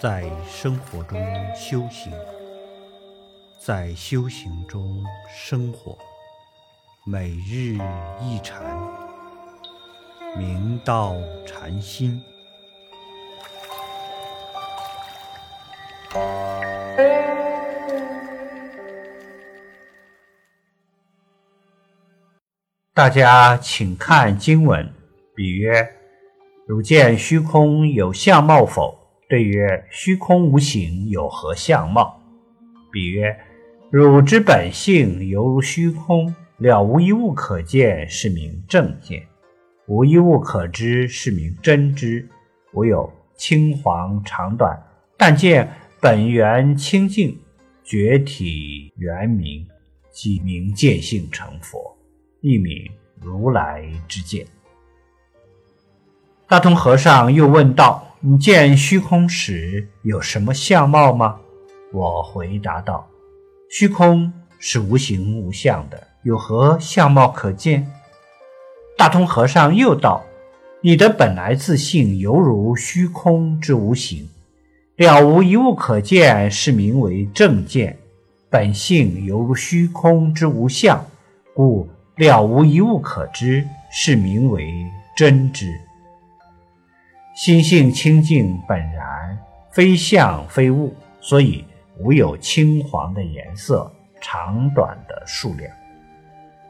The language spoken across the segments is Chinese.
在生活中修行，在修行中生活，每日一禅，明道禅心。大家请看经文，比曰：“汝见虚空有相貌否？”对曰：“虚空无形，有何相貌？”比曰：“汝之本性犹如虚空，了无一物可见，是名正见；无一物可知，是名真知。无有青黄长短，但见本源清净，觉体圆明，即名见性成佛，一名如来之见。”大通和尚又问道。你见虚空时有什么相貌吗？我回答道：“虚空是无形无相的，有何相貌可见？”大通和尚又道：“你的本来自性犹如虚空之无形，了无一物可见，是名为正见；本性犹如虚空之无相，故了无一物可知，是名为真知。”心性清净本然，非相非物，所以无有青黄的颜色、长短的数量。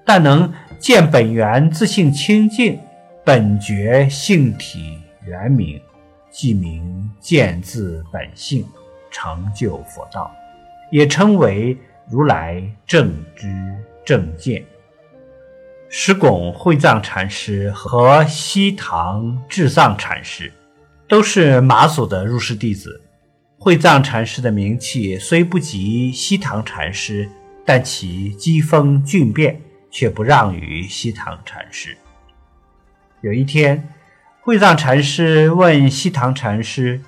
但能见本源自性清净，本觉性体圆明，即名见自本性，成就佛道，也称为如来正知正见。石拱慧藏禅师和西堂智藏禅师。都是马祖的入室弟子。慧藏禅师的名气虽不及西堂禅师，但其机锋俊辩却不让于西堂禅师。有一天，慧藏禅师问西堂禅师：“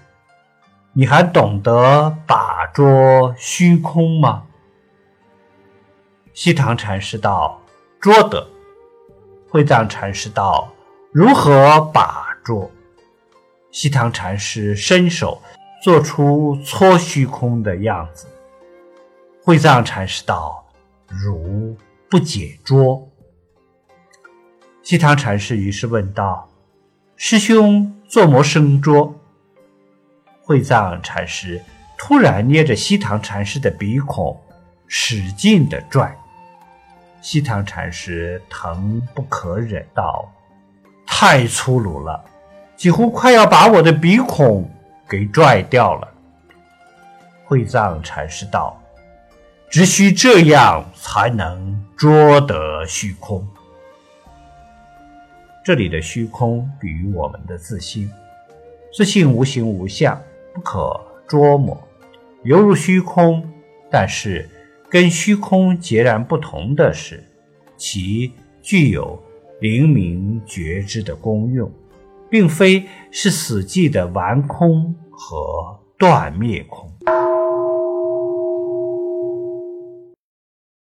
你还懂得把捉虚空吗？”西堂禅师道：“捉得。”慧藏禅师道：“如何把捉？”西堂禅师伸手做出搓虚空的样子。慧藏禅师道：“如不解捉。”西堂禅师于是问道：“师兄做魔生捉？”慧藏禅师突然捏着西堂禅师的鼻孔，使劲的拽。西堂禅师疼不可忍道：“太粗鲁了。”几乎快要把我的鼻孔给拽掉了。慧藏禅师道：“只需这样，才能捉得虚空。”这里的虚空比喻我们的自心，自性无形无相，不可捉摸，犹如虚空。但是跟虚空截然不同的是，其具有灵明觉知的功用。并非是死寂的完空和断灭空。